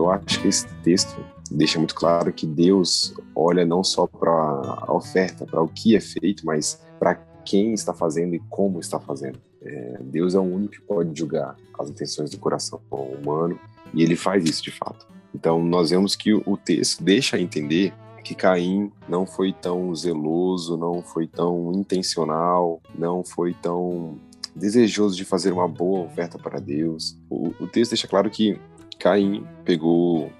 Eu acho que esse texto deixa muito claro que Deus olha não só para a oferta, para o que é feito, mas para quem está fazendo e como está fazendo. É, Deus é o único que pode julgar as intenções do coração humano e ele faz isso de fato. Então, nós vemos que o texto deixa entender que Caim não foi tão zeloso, não foi tão intencional, não foi tão desejoso de fazer uma boa oferta para Deus. O, o texto deixa claro que Caim pegou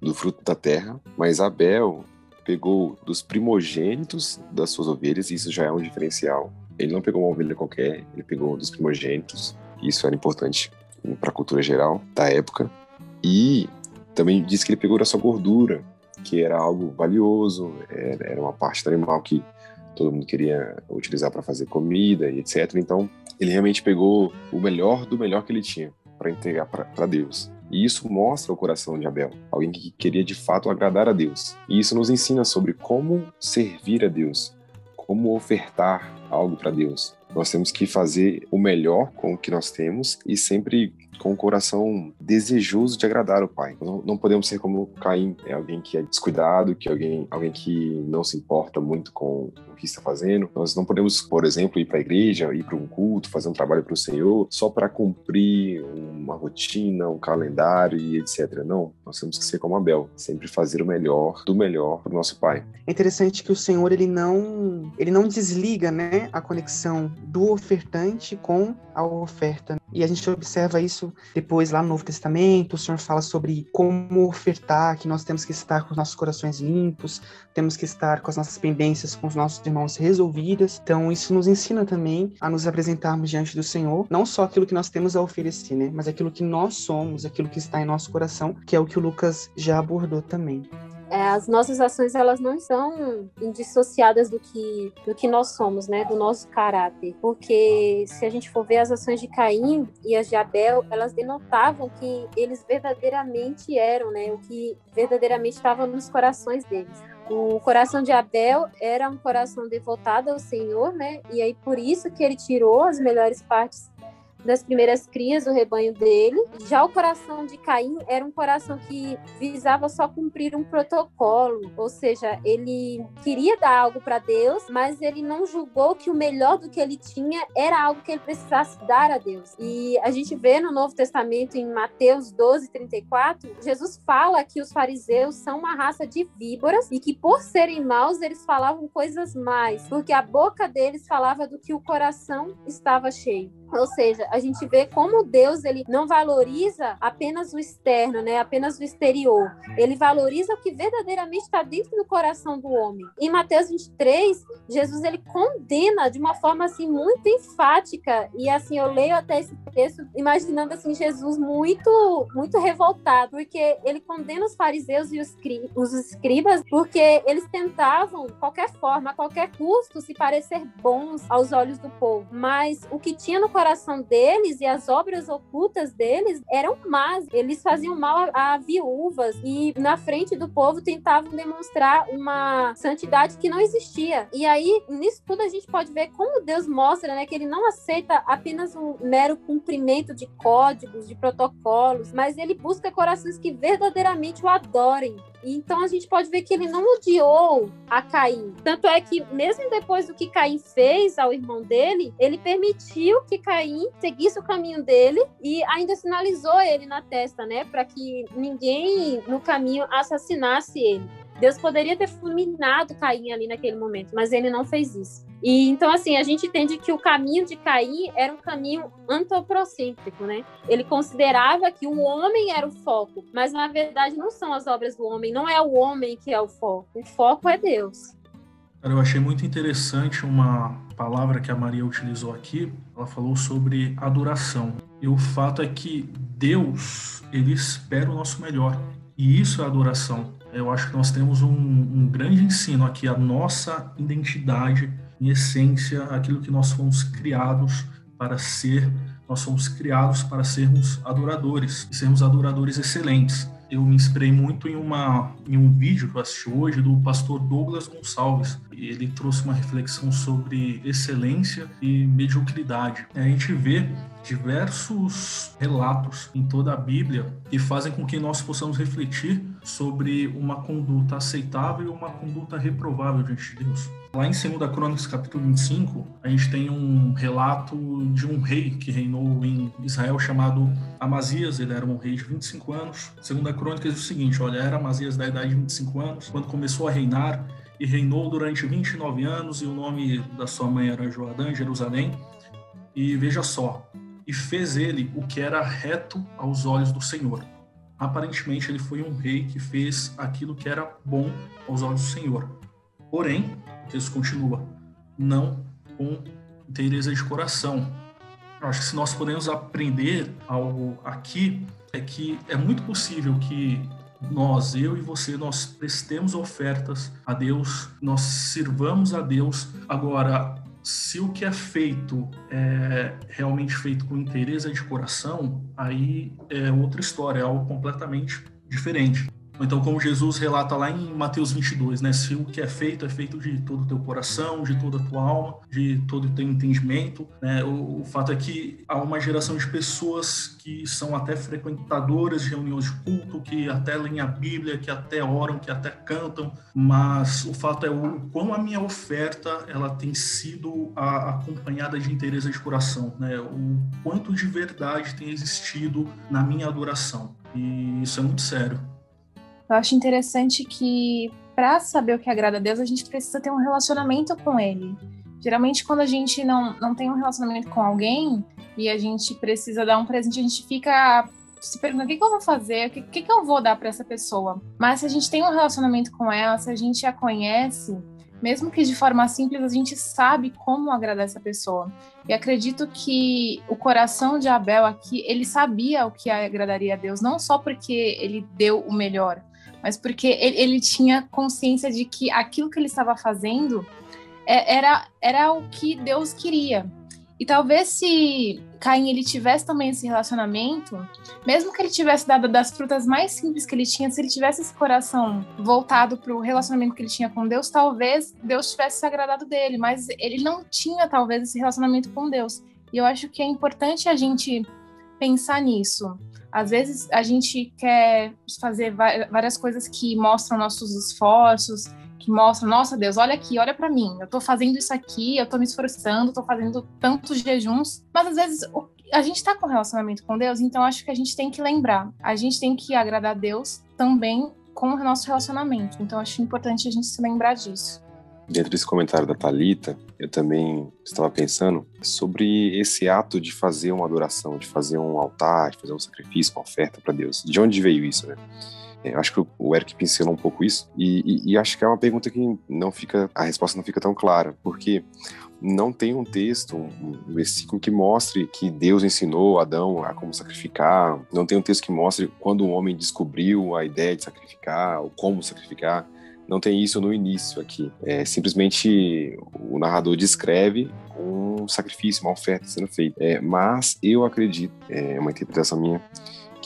do fruto da terra, mas Abel pegou dos primogênitos das suas ovelhas, e isso já é um diferencial. Ele não pegou uma ovelha qualquer, ele pegou dos primogênitos, isso era importante para a cultura geral da época. E também diz que ele pegou da sua gordura, que era algo valioso, era uma parte do animal que todo mundo queria utilizar para fazer comida e etc. Então, ele realmente pegou o melhor do melhor que ele tinha para entregar para Deus. E isso mostra o coração de Abel, alguém que queria de fato agradar a Deus. E isso nos ensina sobre como servir a Deus, como ofertar algo para Deus. Nós temos que fazer o melhor com o que nós temos e sempre com o coração desejoso de agradar o Pai. Não, não, podemos ser como Caim, é alguém que é descuidado, que alguém, alguém que não se importa muito com que está fazendo. Nós não podemos, por exemplo, ir para a igreja, ir para um culto, fazer um trabalho para o Senhor só para cumprir uma rotina, um calendário e etc. Não, nós temos que ser como Abel, sempre fazer o melhor do melhor para o nosso Pai. É interessante que o Senhor ele não ele não desliga, né, a conexão do ofertante com a oferta. E a gente observa isso depois lá no Novo Testamento. O Senhor fala sobre como ofertar, que nós temos que estar com os nossos corações limpos, temos que estar com as nossas pendências com os nossos irmãos resolvidas. Então, isso nos ensina também a nos apresentarmos diante do Senhor, não só aquilo que nós temos a oferecer, né, mas aquilo que nós somos, aquilo que está em nosso coração, que é o que o Lucas já abordou também as nossas ações elas não são indissociadas do que do que nós somos, né, do nosso caráter, porque se a gente for ver as ações de Caim e as de Abel, elas denotavam que eles verdadeiramente eram, né, o que verdadeiramente estava nos corações deles. O coração de Abel era um coração devotado ao Senhor, né? E aí por isso que ele tirou as melhores partes das primeiras crias do rebanho dele. Já o coração de Caim era um coração que visava só cumprir um protocolo, ou seja, ele queria dar algo para Deus, mas ele não julgou que o melhor do que ele tinha era algo que ele precisasse dar a Deus. E a gente vê no Novo Testamento, em Mateus 12, 34, Jesus fala que os fariseus são uma raça de víboras e que por serem maus eles falavam coisas mais, porque a boca deles falava do que o coração estava cheio. Ou seja, a gente vê como Deus ele não valoriza apenas o externo, né? Apenas o exterior. Ele valoriza o que verdadeiramente está dentro do coração do homem. Em Mateus 23, Jesus ele condena de uma forma assim muito enfática e assim eu leio até esse texto imaginando assim Jesus muito muito revoltado, porque ele condena os fariseus e os, os escribas porque eles tentavam qualquer forma, a qualquer custo se parecer bons aos olhos do povo, mas o que tinha no coração deles e as obras ocultas deles eram más. Eles faziam mal a, a viúvas e na frente do povo tentavam demonstrar uma santidade que não existia. E aí, nisso tudo a gente pode ver como Deus mostra, né, que ele não aceita apenas um mero cumprimento de códigos, de protocolos, mas ele busca corações que verdadeiramente o adorem. Então a gente pode ver que ele não odiou a Caim. Tanto é que, mesmo depois do que Caim fez ao irmão dele, ele permitiu que Caim seguisse o caminho dele e ainda sinalizou ele na testa, né? Para que ninguém no caminho assassinasse ele. Deus poderia ter fulminado Caim ali naquele momento, mas ele não fez isso. E então assim, a gente entende que o caminho de Caim era um caminho antropocêntrico, né? Ele considerava que o homem era o foco, mas na verdade não são as obras do homem, não é o homem que é o foco. O foco é Deus. Cara, eu achei muito interessante uma palavra que a Maria utilizou aqui. Ela falou sobre adoração. E o fato é que Deus, ele espera o nosso melhor. E isso é adoração. Eu acho que nós temos um, um grande ensino aqui, a nossa identidade, em essência, aquilo que nós fomos criados para ser. Nós somos criados para sermos adoradores, e sermos adoradores excelentes. Eu me inspirei muito em, uma, em um vídeo que eu assisti hoje do pastor Douglas Gonçalves. Ele trouxe uma reflexão sobre excelência e mediocridade. A gente vê diversos relatos em toda a Bíblia que fazem com que nós possamos refletir sobre uma conduta aceitável e uma conduta reprovável diante de Deus. Lá em 2 Crônicas, capítulo 25, a gente tem um relato de um rei que reinou em Israel chamado Amazias. Ele era um rei de 25 anos. 2 Crônicas diz o seguinte: olha, era Amazias da idade de 25 anos, quando começou a reinar e reinou durante 29 anos, e o nome da sua mãe era Joadã, Jerusalém. E veja só, e fez ele o que era reto aos olhos do Senhor. Aparentemente, ele foi um rei que fez aquilo que era bom aos olhos do Senhor. Porém, o texto continua, não com inteireza de coração. Eu acho que se nós podemos aprender algo aqui, é que é muito possível que nós, eu e você, nós prestemos ofertas a Deus, nós sirvamos a Deus. Agora, se o que é feito é realmente feito com interesse de coração, aí é outra história, é algo completamente diferente. Então, como Jesus relata lá em Mateus 22, né? Se o que é feito é feito de todo o teu coração, de toda a tua alma, de todo o teu entendimento, né? O, o fato é que há uma geração de pessoas que são até frequentadoras de reuniões de culto, que até leem a Bíblia, que até oram, que até cantam, mas o fato é o quão a minha oferta ela tem sido a, acompanhada de interesse de coração, né? O quanto de verdade tem existido na minha adoração. E isso é muito sério. Eu acho interessante que para saber o que agrada a Deus, a gente precisa ter um relacionamento com Ele. Geralmente, quando a gente não, não tem um relacionamento com alguém e a gente precisa dar um presente, a gente fica se perguntando o que, que eu vou fazer, o que, que, que eu vou dar para essa pessoa. Mas se a gente tem um relacionamento com ela, se a gente a conhece, mesmo que de forma simples, a gente sabe como agradar essa pessoa. E acredito que o coração de Abel aqui, ele sabia o que agradaria a Deus, não só porque ele deu o melhor, mas porque ele, ele tinha consciência de que aquilo que ele estava fazendo é, era, era o que Deus queria. E talvez se Caim ele tivesse também esse relacionamento, mesmo que ele tivesse dado das frutas mais simples que ele tinha, se ele tivesse esse coração voltado para o relacionamento que ele tinha com Deus, talvez Deus tivesse se agradado dele, mas ele não tinha talvez esse relacionamento com Deus. E eu acho que é importante a gente pensar nisso. Às vezes a gente quer fazer várias coisas que mostram nossos esforços, que mostram, nossa Deus, olha aqui, olha para mim, eu tô fazendo isso aqui, eu tô me esforçando, tô fazendo tantos jejuns, mas às vezes a gente tá com relacionamento com Deus, então acho que a gente tem que lembrar, a gente tem que agradar a Deus também com o nosso relacionamento. Então acho importante a gente se lembrar disso. Dentro desse comentário da Talita, eu também estava pensando sobre esse ato de fazer uma adoração, de fazer um altar, de fazer um sacrifício, uma oferta para Deus. De onde veio isso, né? É, eu acho que o Eric pincelou um pouco isso e, e, e, acho que é uma pergunta que não fica, a resposta não fica tão clara, porque não tem um texto, um, um versículo que mostre que Deus ensinou Adão a como sacrificar, não tem um texto que mostre quando o homem descobriu a ideia de sacrificar, ou como sacrificar não tem isso no início aqui. É simplesmente o narrador descreve um sacrifício, uma oferta sendo feita. É, mas eu acredito, é uma interpretação minha,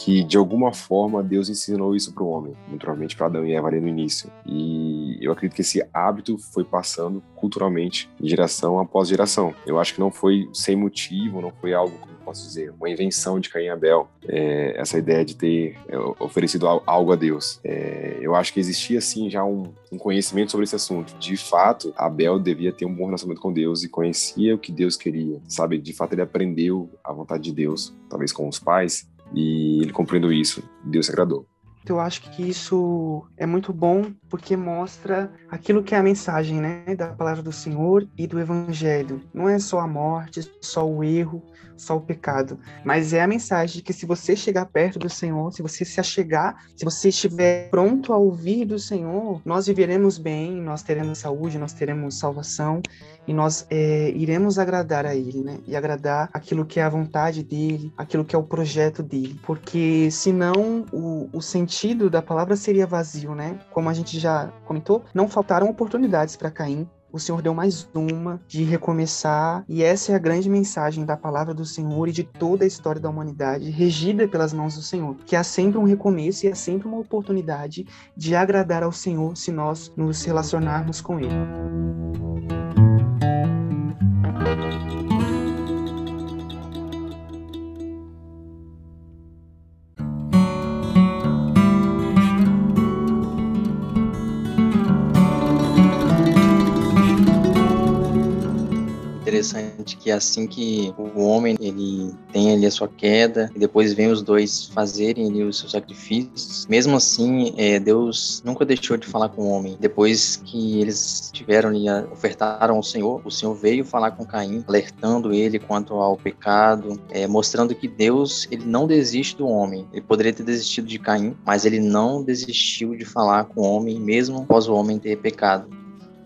que de alguma forma Deus ensinou isso para o homem, naturalmente para Adão e Eva ali no início. E eu acredito que esse hábito foi passando culturalmente geração após geração. Eu acho que não foi sem motivo, não foi algo posso dizer, uma invenção de Caim e Abel, é, essa ideia de ter é, oferecido algo a Deus. É, eu acho que existia, sim, já um, um, conhecimento sobre esse assunto. De fato, Abel devia ter um bom relacionamento com Deus e conhecia o que Deus queria, sabe? De fato, ele aprendeu a vontade de Deus, talvez com os pais, e ele compreendeu isso. Deus se agradou. Eu acho que isso é muito bom porque mostra aquilo que é a mensagem, né, da palavra do Senhor e do Evangelho. Não é só a morte, só o erro, só o pecado, mas é a mensagem de que se você chegar perto do Senhor, se você se achegar, se você estiver pronto a ouvir do Senhor, nós viveremos bem, nós teremos saúde, nós teremos salvação e nós é, iremos agradar a Ele, né? E agradar aquilo que é a vontade dele, aquilo que é o projeto dele, porque senão o, o sentido da palavra seria vazio, né? Como a gente já comentou, não faltaram oportunidades para Caim o Senhor deu mais uma de recomeçar, e essa é a grande mensagem da palavra do Senhor e de toda a história da humanidade, regida pelas mãos do Senhor, que há sempre um recomeço e há sempre uma oportunidade de agradar ao Senhor se nós nos relacionarmos com Ele. Interessante que assim que o homem ele tem ali a sua queda e depois vem os dois fazerem ali os seus sacrifícios, mesmo assim é, Deus nunca deixou de falar com o homem. Depois que eles tiveram ali, ofertaram ao Senhor, o Senhor veio falar com Caim, alertando ele quanto ao pecado, é, mostrando que Deus ele não desiste do homem. Ele poderia ter desistido de Caim, mas ele não desistiu de falar com o homem, mesmo após o homem ter pecado.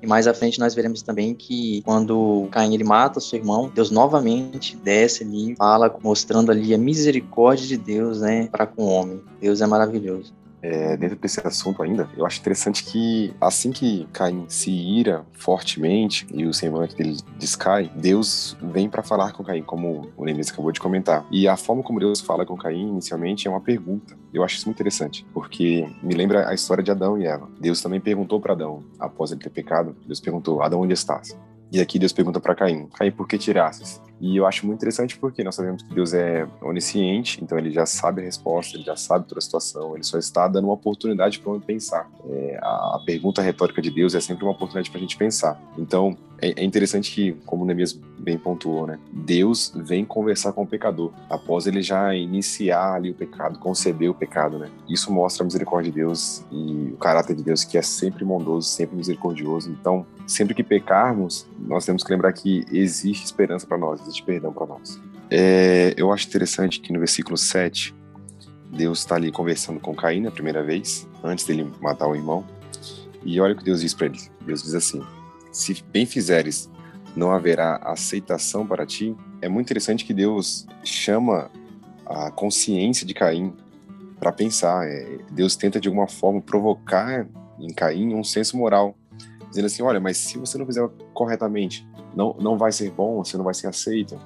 E mais à frente nós veremos também que quando Caim ele mata seu irmão, Deus novamente desce ali, fala, mostrando ali a misericórdia de Deus, né, para com o homem. Deus é maravilhoso é, dentro desse assunto ainda, eu acho interessante que assim que Caim se ira fortemente e o semblante dele descai, Deus vem para falar com Caim, como o Neemias acabou de comentar. E a forma como Deus fala com Caim inicialmente é uma pergunta. Eu acho isso muito interessante, porque me lembra a história de Adão e Eva. Deus também perguntou para Adão, após ele ter pecado, Deus perguntou: Adão, onde estás? E aqui Deus pergunta para Caim: Caim, por que tirasses? E eu acho muito interessante porque nós sabemos que Deus é onisciente, então ele já sabe a resposta, ele já sabe toda a situação, ele só está dando uma oportunidade para o pensar. É, a, pergunta retórica de Deus é sempre uma oportunidade para a gente pensar. Então é, é, interessante que, como o Neemias bem pontuou, né, Deus vem conversar com o pecador após ele já iniciar ali o pecado, conceber o pecado. Né? Isso mostra a misericórdia de Deus e o caráter de Deus que é sempre bondoso, sempre misericordioso. Então, sempre que pecarmos, nós temos que lembrar que existe esperança para nós existe perdão para nós. É, eu acho interessante que no versículo 7, Deus está ali conversando com Caim na primeira vez, antes dele matar o irmão. E olha o que Deus diz para ele. Deus diz assim: Se bem fizeres, não haverá aceitação para ti. É muito interessante que Deus chama a consciência de Caim para pensar. É, Deus tenta de alguma forma provocar em Caim um senso moral, dizendo assim: olha, mas se você não fizer corretamente, não, não vai ser bom, você não vai ser aceito.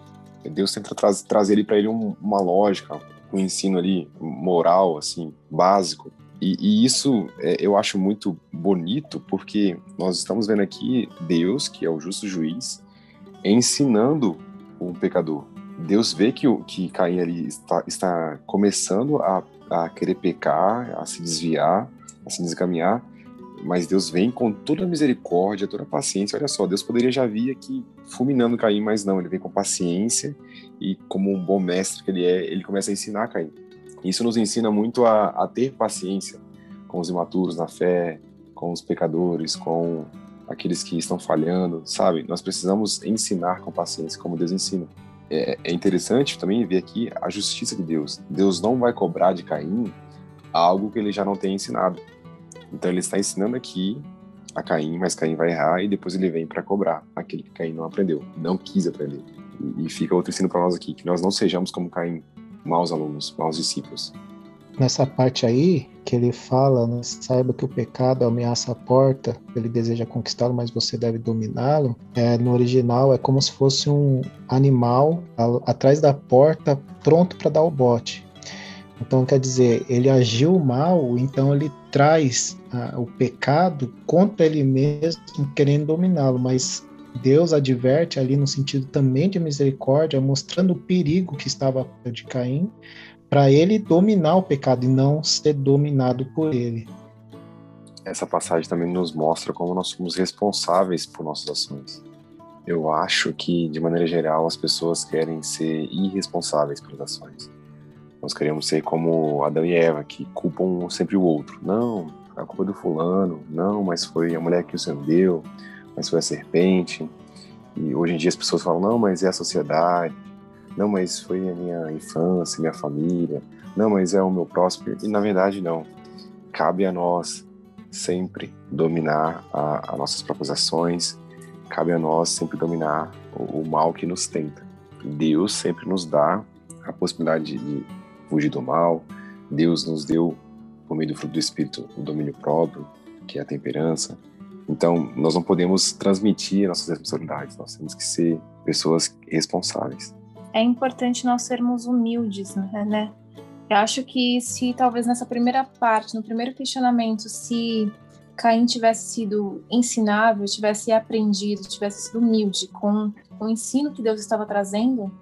Deus tenta tra trazer ali para ele um, uma lógica, um ensino ali moral, assim, básico. E, e isso é, eu acho muito bonito, porque nós estamos vendo aqui Deus, que é o justo juiz, ensinando um pecador. Deus vê que, que Caim ali está, está começando a, a querer pecar, a se desviar, a se descaminhar, mas Deus vem com toda a misericórdia, toda a paciência. Olha só, Deus poderia já vir aqui fulminando Caim, mas não, ele vem com paciência e, como um bom mestre que ele é, ele começa a ensinar Caim. Isso nos ensina muito a, a ter paciência com os imaturos na fé, com os pecadores, com aqueles que estão falhando, sabe? Nós precisamos ensinar com paciência, como Deus ensina. É, é interessante também ver aqui a justiça de Deus. Deus não vai cobrar de Caim algo que ele já não tem ensinado. Então ele está ensinando aqui a Caim, mas Caim vai errar e depois ele vem para cobrar aquele que Caim não aprendeu, não quis aprender. E, fica outro ensino para nós aqui, que nós não sejamos como Caim, maus alunos, maus discípulos. Nessa parte aí, que ele fala, né, saiba que o pecado ameaça a porta, ele deseja conquistá-lo, mas você deve dominá-lo. É, no original é como se fosse um animal atrás da porta, pronto para dar o bote. Então, quer dizer, ele agiu mal, então ele traz ah, o pecado contra ele mesmo, querendo dominá-lo, mas Deus adverte ali no sentido também de misericórdia, mostrando o perigo que estava de Caim, para ele dominar o pecado e não ser dominado por ele. Essa passagem também nos mostra como nós somos responsáveis por nossas ações. Eu acho que, de maneira geral, as pessoas querem ser irresponsáveis pelas ações nós queremos ser como Adão e Eva, que culpam sempre o outro. Não, a culpa é do fulano. Não, mas foi a mulher que o Senhor deu. Mas foi a serpente. E hoje em dia as pessoas falam, não, mas é a sociedade. Não, mas foi a minha infância, minha família. Não, mas é o meu próximo. E na verdade, não. Cabe a nós sempre dominar as nossas próprias ações. Cabe a nós sempre dominar o, o mal que nos tenta. Deus sempre nos dá a possibilidade de fugir do mal. Deus nos deu, por meio do fruto do Espírito, o domínio próprio, que é a temperança. Então, nós não podemos transmitir nossas responsabilidades, nós temos que ser pessoas responsáveis. É importante nós sermos humildes, né? Eu acho que se talvez nessa primeira parte, no primeiro questionamento, se Caim tivesse sido ensinável, tivesse aprendido, tivesse sido humilde com o ensino que Deus estava trazendo,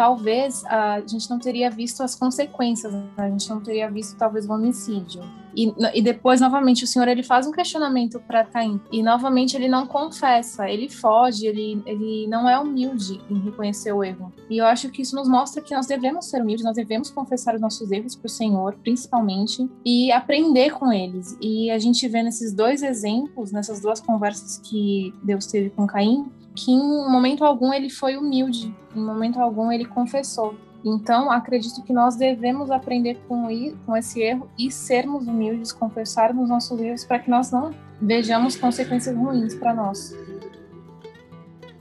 talvez a gente não teria visto as consequências, né? a gente não teria visto talvez o homicídio. E, e depois, novamente, o Senhor ele faz um questionamento para Caim. E novamente ele não confessa, ele foge, ele, ele não é humilde em reconhecer o erro. E eu acho que isso nos mostra que nós devemos ser humildes, nós devemos confessar os nossos erros para o Senhor, principalmente, e aprender com eles. E a gente vê nesses dois exemplos, nessas duas conversas que Deus teve com Caim, que em momento algum ele foi humilde, em momento algum ele confessou. Então, acredito que nós devemos aprender com, com esse erro e sermos humildes, confessarmos nossos erros para que nós não vejamos consequências ruins para nós.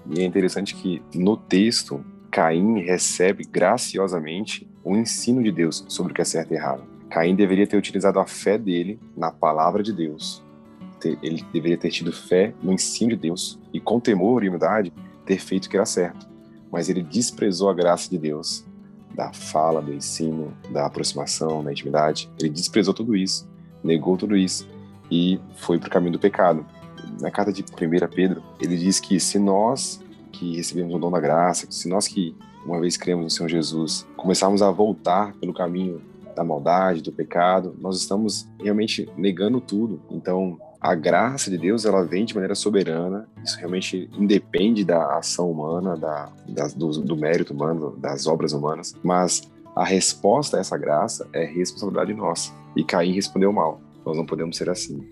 E é interessante que no texto, Caim recebe graciosamente o ensino de Deus sobre o que é certo e errado. Caim deveria ter utilizado a fé dele na palavra de Deus. Ele deveria ter tido fé no ensino de Deus e, com temor e humildade, ter feito o que era certo. Mas ele desprezou a graça de Deus da fala, do ensino, da aproximação, da intimidade. Ele desprezou tudo isso, negou tudo isso e foi para o caminho do pecado. Na carta de 1 Pedro, ele diz que se nós que recebemos o dom da graça, se nós que uma vez cremos no Senhor Jesus, começarmos a voltar pelo caminho da maldade, do pecado, nós estamos realmente negando tudo. Então, a graça de Deus ela vem de maneira soberana, isso realmente independe da ação humana, da, do, do, mérito humano, das obras humanas, mas a resposta a essa graça é responsabilidade nossa. E Caim respondeu mal. Nós não podemos ser assim.